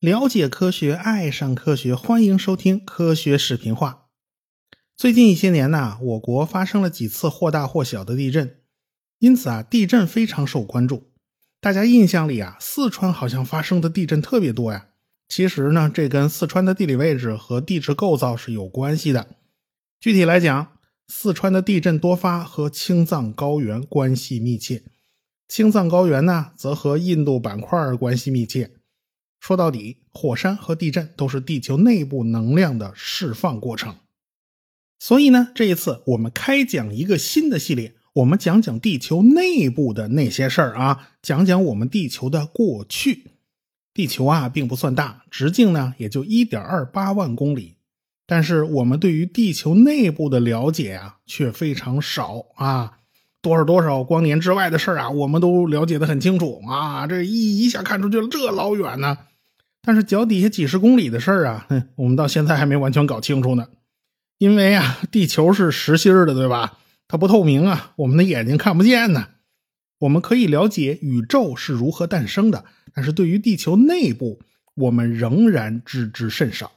了解科学，爱上科学，欢迎收听科学视频化。最近一些年呢，我国发生了几次或大或小的地震，因此啊，地震非常受关注。大家印象里啊，四川好像发生的地震特别多呀。其实呢，这跟四川的地理位置和地质构造是有关系的。具体来讲，四川的地震多发和青藏高原关系密切，青藏高原呢，则和印度板块关系密切。说到底，火山和地震都是地球内部能量的释放过程。所以呢，这一次我们开讲一个新的系列，我们讲讲地球内部的那些事儿啊，讲讲我们地球的过去。地球啊，并不算大，直径呢也就一点二八万公里，但是我们对于地球内部的了解啊，却非常少啊。多少多少光年之外的事儿啊，我们都了解的很清楚啊。这一一下看出去了，这老远呢。但是脚底下几十公里的事儿啊，哼，我们到现在还没完全搞清楚呢。因为啊，地球是实心的，对吧？它不透明啊，我们的眼睛看不见呢。我们可以了解宇宙是如何诞生的，但是对于地球内部，我们仍然知之甚少。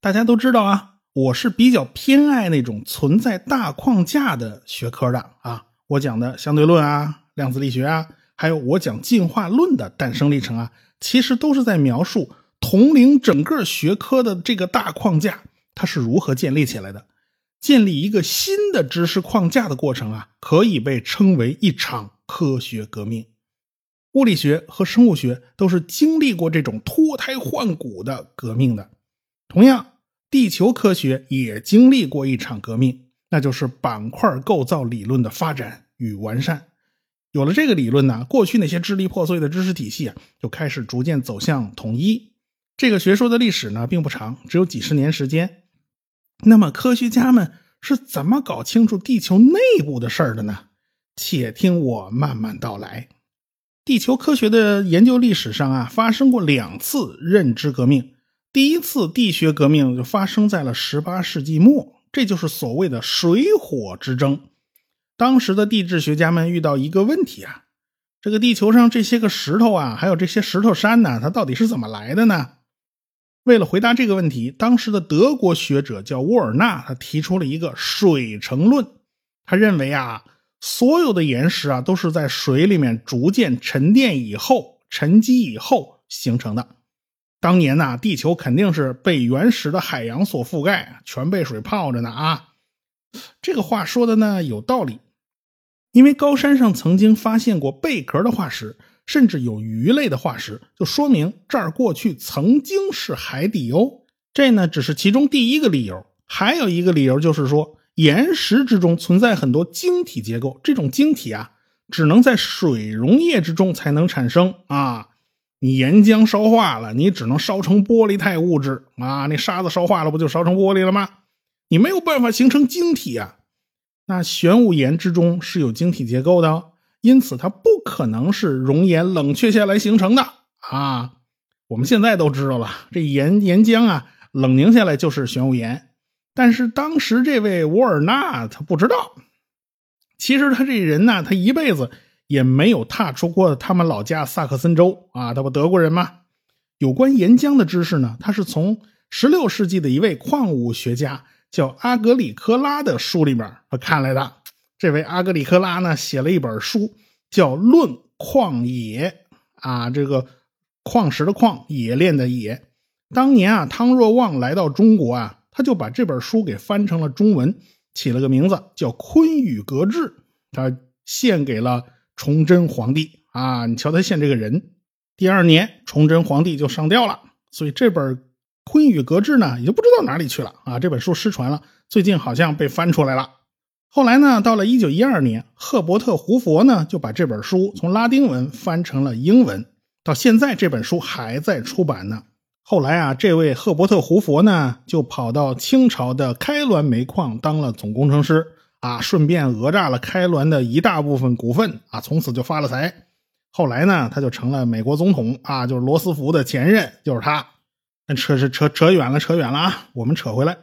大家都知道啊，我是比较偏爱那种存在大框架的学科的啊。我讲的相对论啊、量子力学啊，还有我讲进化论的诞生历程啊。其实都是在描述统领整个学科的这个大框架，它是如何建立起来的。建立一个新的知识框架的过程啊，可以被称为一场科学革命。物理学和生物学都是经历过这种脱胎换骨的革命的。同样，地球科学也经历过一场革命，那就是板块构造理论的发展与完善。有了这个理论呢，过去那些支离破碎的知识体系啊，就开始逐渐走向统一。这个学说的历史呢，并不长，只有几十年时间。那么，科学家们是怎么搞清楚地球内部的事儿的呢？且听我慢慢道来。地球科学的研究历史上啊，发生过两次认知革命。第一次地学革命就发生在了18世纪末，这就是所谓的水火之争。当时的地质学家们遇到一个问题啊，这个地球上这些个石头啊，还有这些石头山呢，它到底是怎么来的呢？为了回答这个问题，当时的德国学者叫沃尔纳，他提出了一个水成论。他认为啊，所有的岩石啊，都是在水里面逐渐沉淀以后、沉积以后形成的。当年呐，地球肯定是被原始的海洋所覆盖，全被水泡着呢啊。这个话说的呢有道理。因为高山上曾经发现过贝壳的化石，甚至有鱼类的化石，就说明这儿过去曾经是海底哦。这呢只是其中第一个理由，还有一个理由就是说，岩石之中存在很多晶体结构，这种晶体啊，只能在水溶液之中才能产生啊。你岩浆烧化了，你只能烧成玻璃态物质啊。那沙子烧化了，不就烧成玻璃了吗？你没有办法形成晶体啊。那玄武岩之中是有晶体结构的，因此它不可能是熔岩冷却下来形成的啊。我们现在都知道了，这岩岩浆啊冷凝下来就是玄武岩，但是当时这位沃尔纳他不知道。其实他这人呢，他一辈子也没有踏出过他们老家萨克森州啊，他不德国人吗？有关岩浆的知识呢，他是从十六世纪的一位矿物学家。叫阿格里科拉的书里边看来的，这位阿格里科拉呢写了一本书，叫《论矿冶》啊，这个矿石的矿，冶炼的冶。当年啊，汤若望来到中国啊，他就把这本书给翻成了中文，起了个名字叫《昆宇阁志》，他献给了崇祯皇帝啊。你瞧他现这个人，第二年崇祯皇帝就上吊了，所以这本。坤舆阁志呢，也就不知道哪里去了啊！这本书失传了，最近好像被翻出来了。后来呢，到了一九一二年，赫伯特·胡佛呢就把这本书从拉丁文翻成了英文，到现在这本书还在出版呢。后来啊，这位赫伯特·胡佛呢就跑到清朝的开滦煤矿当了总工程师啊，顺便讹诈了开滦的一大部分股份啊，从此就发了财。后来呢，他就成了美国总统啊，就是罗斯福的前任，就是他。扯扯扯扯远了，扯远了啊！我们扯回来，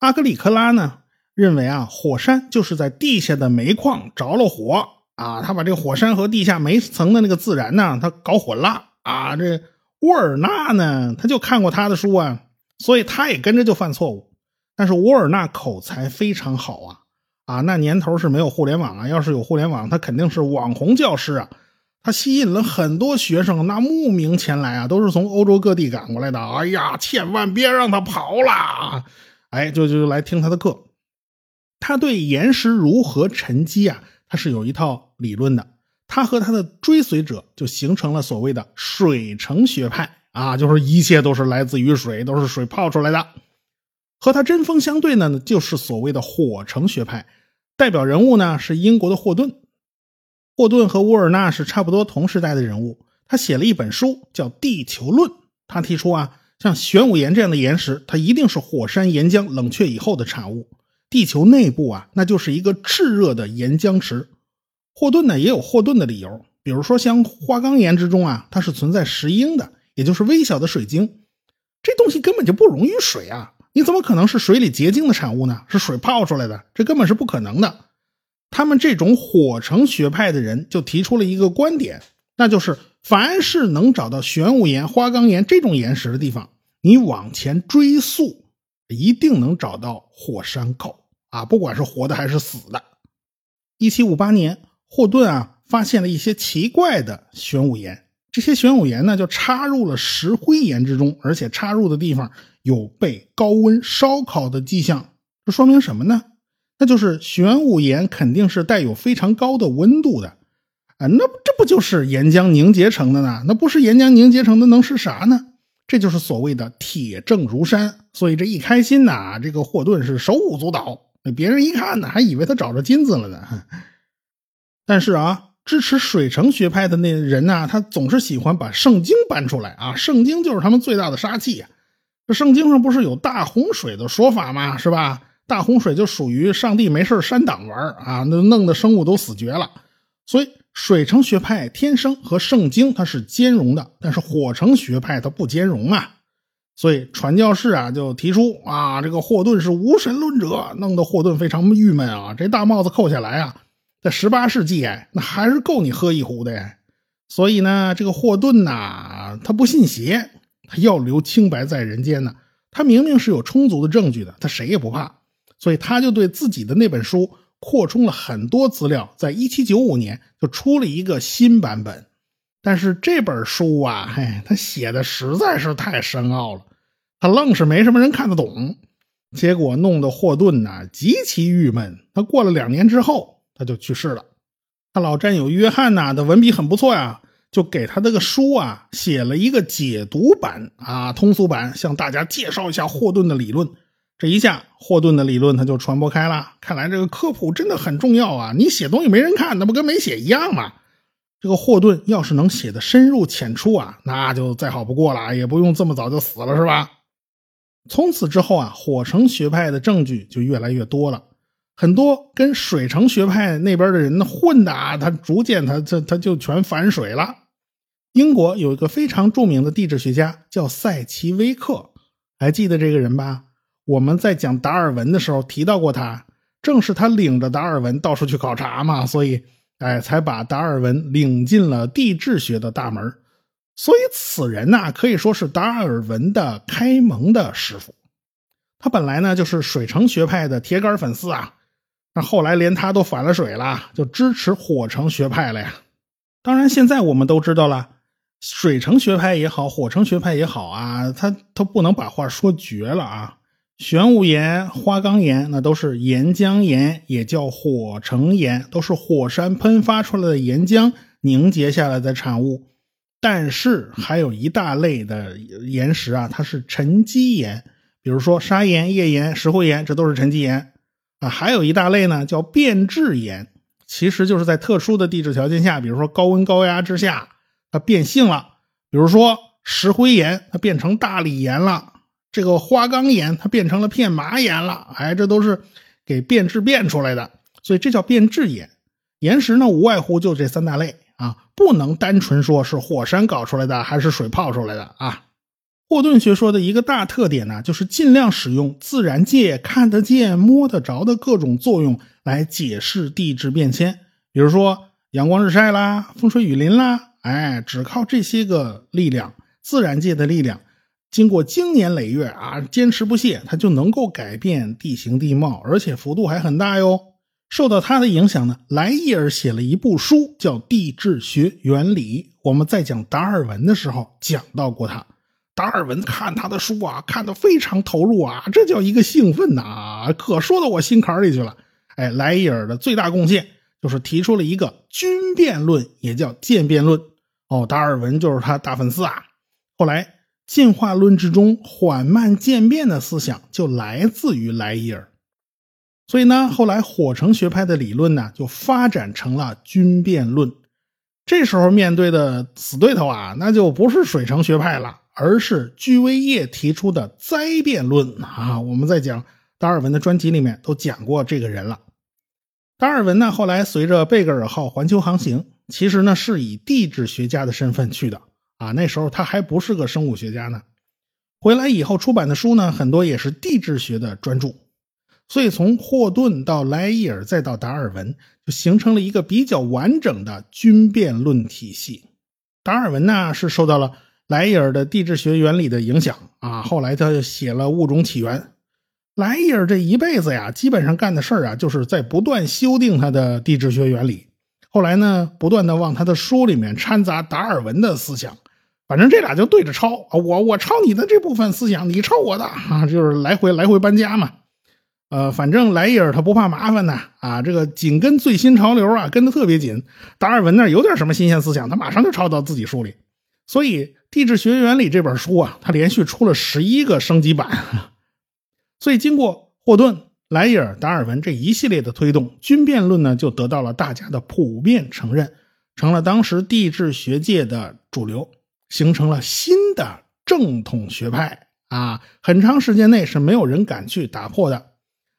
阿格里克拉呢认为啊，火山就是在地下的煤矿着了火啊，他把这个火山和地下煤层的那个自然呢，他搞混了啊。这沃尔纳呢，他就看过他的书啊，所以他也跟着就犯错误。但是沃尔纳口才非常好啊，啊，那年头是没有互联网啊，要是有互联网，他肯定是网红教师啊。他吸引了很多学生，那慕名前来啊，都是从欧洲各地赶过来的。哎呀，千万别让他跑了！哎，就就来听他的课。他对岩石如何沉积啊，他是有一套理论的。他和他的追随者就形成了所谓的水城学派啊，就是一切都是来自于水，都是水泡出来的。和他针锋相对的呢，就是所谓的火城学派，代表人物呢是英国的霍顿。霍顿和沃尔纳是差不多同时代的人物，他写了一本书叫《地球论》。他提出啊，像玄武岩这样的岩石，它一定是火山岩浆冷却以后的产物。地球内部啊，那就是一个炽热的岩浆池。霍顿呢也有霍顿的理由，比如说像花岗岩之中啊，它是存在石英的，也就是微小的水晶。这东西根本就不溶于水啊，你怎么可能是水里结晶的产物呢？是水泡出来的，这根本是不可能的。他们这种火成学派的人就提出了一个观点，那就是凡是能找到玄武岩、花岗岩这种岩石的地方，你往前追溯，一定能找到火山口啊，不管是活的还是死的。一七五八年，霍顿啊发现了一些奇怪的玄武岩，这些玄武岩呢就插入了石灰岩之中，而且插入的地方有被高温烧烤的迹象，这说明什么呢？那就是玄武岩肯定是带有非常高的温度的，啊，那这不就是岩浆凝结成的呢？那不是岩浆凝结成的，能是啥呢？这就是所谓的铁证如山。所以这一开心呐，这个霍顿是手舞足蹈。别人一看呢，还以为他找着金子了呢。但是啊，支持水城学派的那人呢，他总是喜欢把圣经搬出来啊，圣经就是他们最大的杀器啊。这圣经上不是有大洪水的说法吗？是吧？大洪水就属于上帝没事删档玩啊，那弄得生物都死绝了。所以水城学派天生和圣经它是兼容的，但是火城学派它不兼容啊。所以传教士啊就提出啊，这个霍顿是无神论者，弄得霍顿非常郁闷啊。这大帽子扣下来啊，在十八世纪哎，那还是够你喝一壶的呀。所以呢，这个霍顿呐，他不信邪，他要留清白在人间呢。他明明是有充足的证据的，他谁也不怕。所以他就对自己的那本书扩充了很多资料，在一七九五年就出了一个新版本。但是这本书啊，嘿，他写的实在是太深奥了，他愣是没什么人看得懂。结果弄得霍顿呐极其郁闷。他过了两年之后，他就去世了。他老战友约翰呐的文笔很不错呀，就给他这个书啊写了一个解读版啊通俗版，向大家介绍一下霍顿的理论。这一下，霍顿的理论他就传播开了。看来这个科普真的很重要啊！你写东西没人看，那不跟没写一样吗？这个霍顿要是能写的深入浅出啊，那就再好不过了，也不用这么早就死了，是吧？从此之后啊，火城学派的证据就越来越多了，很多跟水城学派那边的人混的啊，他逐渐他他他就全反水了。英国有一个非常著名的地质学家叫塞奇威克，还记得这个人吧？我们在讲达尔文的时候提到过他，正是他领着达尔文到处去考察嘛，所以，哎，才把达尔文领进了地质学的大门。所以此人呐，可以说是达尔文的开蒙的师傅。他本来呢就是水城学派的铁杆粉丝啊，那后来连他都反了水了，就支持火城学派了呀。当然，现在我们都知道了，水城学派也好，火城学派也好啊，他他不能把话说绝了啊。玄武岩、花岗岩，那都是岩浆岩，也叫火成岩，都是火山喷发出来的岩浆凝结下来的产物。但是还有一大类的岩石啊，它是沉积岩，比如说砂岩、页岩、石灰岩，这都是沉积岩啊。还有一大类呢，叫变质岩，其实就是在特殊的地质条件下，比如说高温高压之下，它变性了。比如说石灰岩，它变成大理岩了。这个花岗岩它变成了片麻岩了，哎，这都是给变质变出来的，所以这叫变质岩。岩石呢，无外乎就这三大类啊，不能单纯说是火山搞出来的还是水泡出来的啊。霍顿学说的一个大特点呢，就是尽量使用自然界看得见、摸得着的各种作用来解释地质变迁。比如说，阳光日晒啦，风吹雨淋啦，哎，只靠这些个力量，自然界的力量，经过经年累月啊，坚持不懈，它就能够改变地形地貌，而且幅度还很大哟。受到他的影响呢，莱伊尔写了一部书，叫《地质学原理》。我们在讲达尔文的时候讲到过他。达尔文看他的书啊，看得非常投入啊，这叫一个兴奋呐，可说到我心坎里去了。哎，莱伊尔的最大贡献就是提出了一个均变论，也叫渐变论。哦，达尔文就是他大粉丝啊。后来进化论之中缓慢渐变的思想就来自于莱伊尔。所以呢，后来火成学派的理论呢，就发展成了均变论。这时候面对的死对头啊，那就不是水成学派了，而是居维叶提出的灾变论啊。我们在讲达尔文的专辑里面都讲过这个人了。达尔文呢，后来随着贝格尔号环球航行，其实呢是以地质学家的身份去的啊。那时候他还不是个生物学家呢。回来以后出版的书呢，很多也是地质学的专著。所以，从霍顿到莱伊尔再到达尔文，就形成了一个比较完整的均变论体系。达尔文呢是受到了莱伊尔的地质学原理的影响啊，后来他就写了《物种起源》。莱伊尔这一辈子呀，基本上干的事儿啊，就是在不断修订他的地质学原理。后来呢，不断的往他的书里面掺杂达尔文的思想，反正这俩就对着抄啊，我我抄你的这部分思想，你抄我的 啊，就是来回来回搬家嘛。呃，反正莱伊尔他不怕麻烦呐，啊，这个紧跟最新潮流啊，跟的特别紧。达尔文那有点什么新鲜思想，他马上就抄到自己书里。所以《地质学原理》这本书啊，他连续出了十一个升级版。所以经过霍顿、莱伊尔、达尔文这一系列的推动，均变论呢就得到了大家的普遍承认，成了当时地质学界的主流，形成了新的正统学派啊。很长时间内是没有人敢去打破的。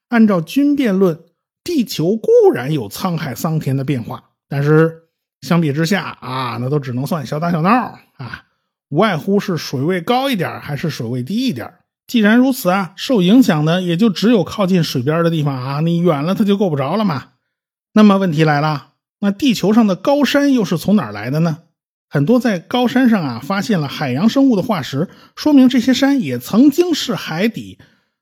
按照均变论，地球固然有沧海桑田的变化，但是相比之下啊，那都只能算小打小闹啊，无外乎是水位高一点还是水位低一点。既然如此啊，受影响的也就只有靠近水边的地方啊，你远了它就够不着了嘛。那么问题来了，那地球上的高山又是从哪儿来的呢？很多在高山上啊发现了海洋生物的化石，说明这些山也曾经是海底。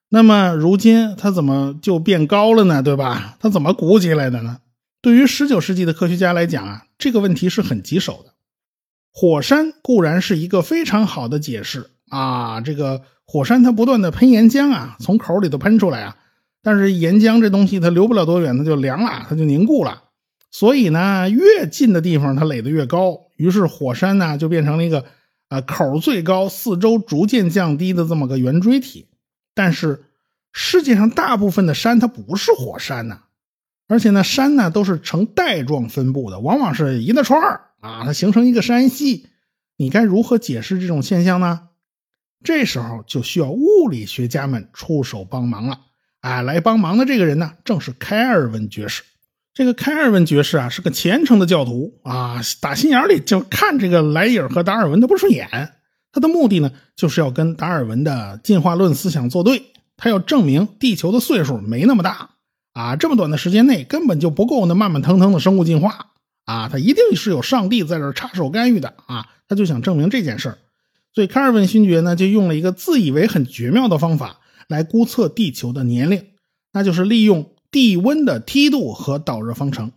那么如今它怎么就变高了呢？对吧？它怎么鼓起来的呢？对于十九世纪的科学家来讲啊，这个问题是很棘手的。火山固然是一个非常好的解释啊，这个火山它不断的喷岩浆啊，从口里头喷出来啊，但是岩浆这东西它流不了多远，它就凉了，它就凝固了。所以呢，越近的地方它垒得越高，于是火山呢就变成了一个啊口最高、四周逐渐降低的这么个圆锥体。但是，世界上大部分的山它不是火山呐，而且呢，山呢都是呈带状分布的，往往是一大串啊，它形成一个山系。你该如何解释这种现象呢？这时候就需要物理学家们出手帮忙了。啊，来帮忙的这个人呢，正是开尔文爵士。这个开尔文爵士啊，是个虔诚的教徒啊，打心眼里就看这个莱伊尔和达尔文的不顺眼。他的目的呢，就是要跟达尔文的进化论思想作对。他要证明地球的岁数没那么大啊，这么短的时间内根本就不够那慢慢腾腾的生物进化啊，他一定是有上帝在这插手干预的啊。他就想证明这件事儿，所以卡尔文勋爵呢，就用了一个自以为很绝妙的方法来估测地球的年龄，那就是利用地温的梯度和导热方程。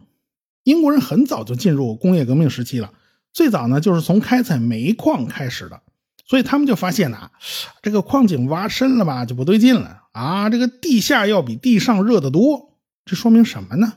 英国人很早就进入工业革命时期了，最早呢，就是从开采煤矿开始的。所以他们就发现呐，这个矿井挖深了吧就不对劲了啊！这个地下要比地上热得多，这说明什么呢？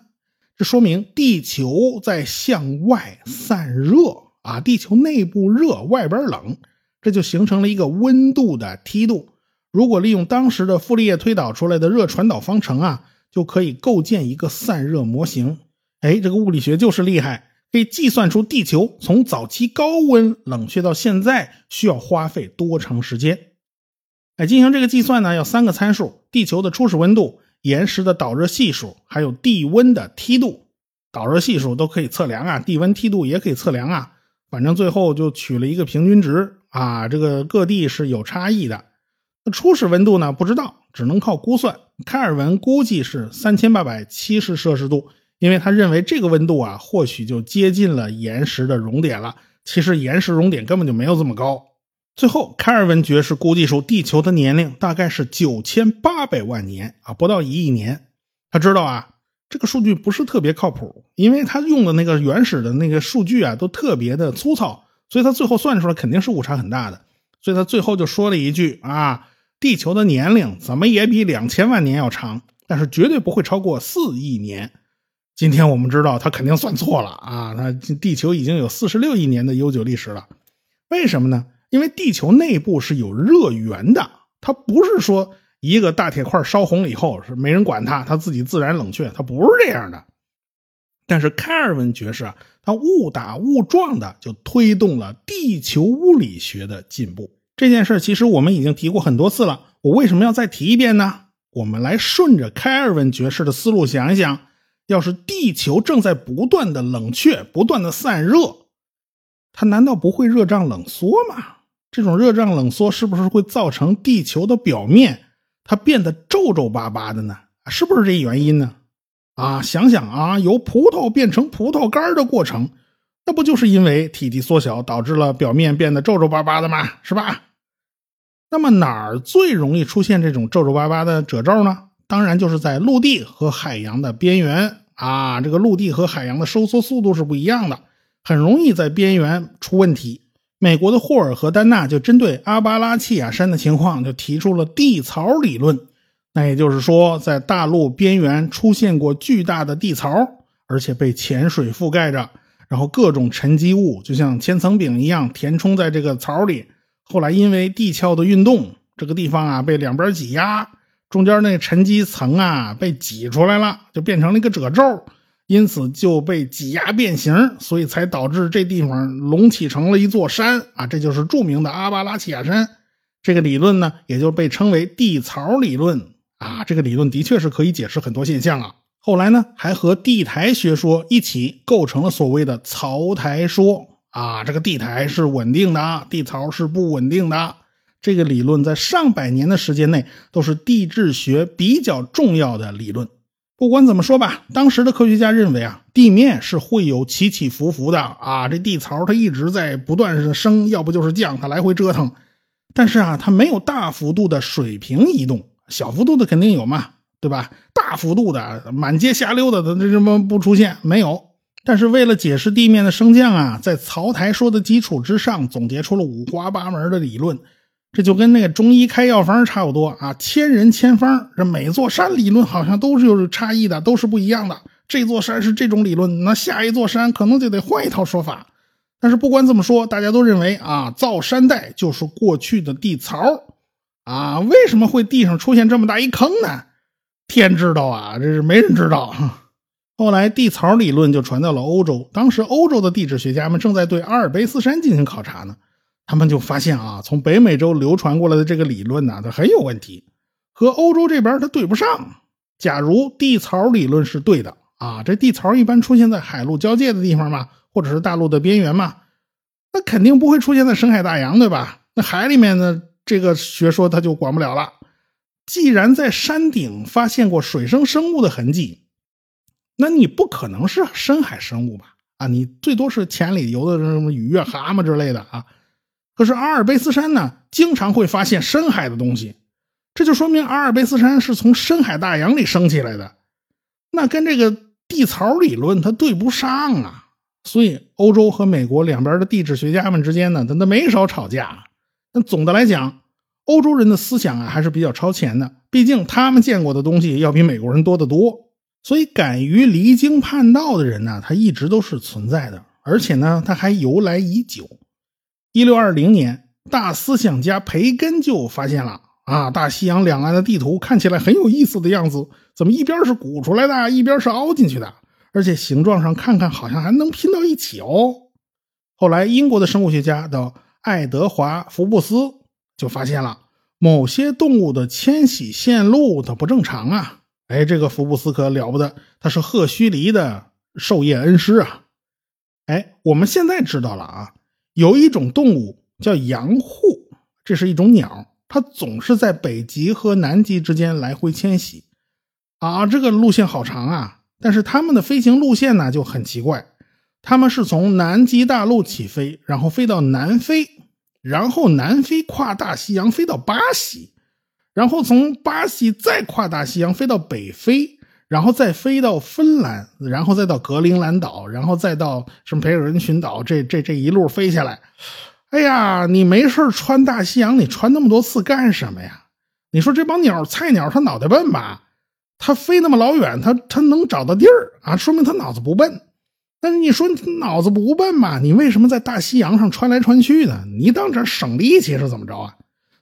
这说明地球在向外散热啊，地球内部热，外边冷，这就形成了一个温度的梯度。如果利用当时的傅立叶推导出来的热传导方程啊，就可以构建一个散热模型。哎，这个物理学就是厉害。可以计算出地球从早期高温冷却到现在需要花费多长时间。哎，进行这个计算呢，要三个参数：地球的初始温度、岩石的导热系数，还有地温的梯度。导热系数都可以测量啊，地温梯度也可以测量啊。反正最后就取了一个平均值啊，这个各地是有差异的。那初始温度呢，不知道，只能靠估算。开尔文估计是三千八百七十摄氏度。因为他认为这个温度啊，或许就接近了岩石的熔点了。其实岩石熔点根本就没有这么高。最后，开尔文爵士估计出地球的年龄大概是九千八百万年啊，不到一亿年。他知道啊，这个数据不是特别靠谱，因为他用的那个原始的那个数据啊，都特别的粗糙，所以他最后算出来肯定是误差很大的。所以他最后就说了一句啊，地球的年龄怎么也比两千万年要长，但是绝对不会超过四亿年。今天我们知道他肯定算错了啊，那地球已经有四十六亿年的悠久历史了。为什么呢？因为地球内部是有热源的，它不是说一个大铁块烧红了以后是没人管它，它自己自然冷却，它不是这样的。但是开尔文爵士啊，他误打误撞的就推动了地球物理学的进步。这件事其实我们已经提过很多次了，我为什么要再提一遍呢？我们来顺着开尔文爵士的思路想一想，要是地球正在不断的冷却、不断的散热，它难道不会热胀冷缩吗？这种热胀冷缩是不是会造成地球的表面它变得皱皱巴巴的呢？是不是这原因呢？啊，想想啊，由葡萄变成葡萄干的过程，那不就是因为体积缩小导致了表面变得皱皱巴巴的吗？是吧？那么哪儿最容易出现这种皱皱巴巴的褶皱呢？当然就是在陆地和海洋的边缘啊。这个陆地和海洋的收缩速度是不一样的，很容易在边缘出问题。美国的霍尔和丹纳就针对阿巴拉契亚山的情况，就提出了地槽理论。那也就是说，在大陆边缘出现过巨大的地槽，而且被浅水覆盖着，然后各种沉积物就像千层饼一样填充在这个槽里。后来因为地壳的运动，这个地方啊被两边挤压，中间那沉积层啊被挤出来了，就变成了一个褶皱。因此就被挤压变形，所以才导致这地方隆起成了一座山啊！这就是著名的阿巴拉契亚山。这个理论呢，也就被称为地槽理论啊。这个理论的确是可以解释很多现象啊。后来呢，还和地台学说一起构成了所谓的槽台说啊。这个地台是稳定的，地槽是不稳定的。这个理论在上百年的时间内都是地质学比较重要的理论。不管怎么说吧，当时的科学家认为啊，地面是会有起起伏伏的啊，这地槽它一直在不断的升，要不就是降，它来回折腾。但是啊，它没有大幅度的水平移动，小幅度的肯定有嘛，对吧？大幅度的满街瞎溜达的这什么不出现没有？但是为了解释地面的升降啊，在槽台说的基础之上，总结出了五花八门的理论。这就跟那个中医开药方差不多啊，千人千方，这每座山理论好像都是有差异的，都是不一样的。这座山是这种理论，那下一座山可能就得换一套说法。但是不管怎么说，大家都认为啊，造山带就是过去的地槽啊。为什么会地上出现这么大一坑呢？天知道啊，这是没人知道。后来地槽理论就传到了欧洲，当时欧洲的地质学家们正在对阿尔卑斯山进行考察呢。他们就发现啊，从北美洲流传过来的这个理论呢，它很有问题，和欧洲这边它对不上。假如地槽理论是对的啊，这地槽一般出现在海陆交界的地方嘛，或者是大陆的边缘嘛，那肯定不会出现在深海大洋，对吧？那海里面的这个学说它就管不了了。既然在山顶发现过水生生物的痕迹，那你不可能是深海生物吧？啊，你最多是浅里游的什么鱼啊、蛤蟆之类的啊。可是阿尔卑斯山呢，经常会发现深海的东西，这就说明阿尔卑斯山是从深海大洋里升起来的，那跟这个地槽理论它对不上啊。所以欧洲和美国两边的地质学家们之间呢，他都没少吵架。但总的来讲，欧洲人的思想啊还是比较超前的，毕竟他们见过的东西要比美国人多得多。所以敢于离经叛道的人呢，他一直都是存在的，而且呢，他还由来已久。一六二零年，大思想家培根就发现了啊，大西洋两岸的地图看起来很有意思的样子，怎么一边是鼓出来的，一边是凹进去的，而且形状上看看好像还能拼到一起哦。后来，英国的生物学家的爱德华·福布斯就发现了某些动物的迁徙线路它不正常啊。哎，这个福布斯可了不得，他是赫胥黎的授业恩师啊。哎，我们现在知道了啊。有一种动物叫羊户，这是一种鸟，它总是在北极和南极之间来回迁徙，啊，这个路线好长啊！但是它们的飞行路线呢就很奇怪，他们是从南极大陆起飞，然后飞到南非，然后南非跨大西洋飞到巴西，然后从巴西再跨大西洋飞到北非，然后再飞到芬兰，然后再到格陵兰岛，然后再到什么北尔人群岛，这这这一路飞下来。哎呀，你没事穿大西洋，你穿那么多次干什么呀？你说这帮鸟菜鸟，他脑袋笨吧？他飞那么老远，他他能找到地儿啊，说明他脑子不笨。但是你说脑子不笨嘛？你为什么在大西洋上穿来穿去呢？你当这省力气是怎么着啊？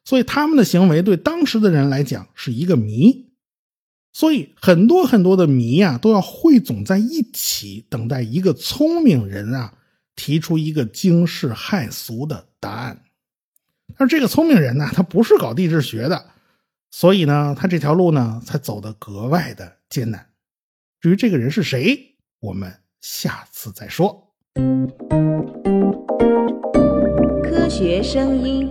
所以他们的行为对当时的人来讲是一个谜。所以很多很多的谜啊，都要汇总在一起，等待一个聪明人啊提出一个惊世骇俗的答案。而这个聪明人呢，他不是搞地质学的。所以呢，他这条路呢才走得格外的艰难。至于这个人是谁，我们下次再说。科学声音。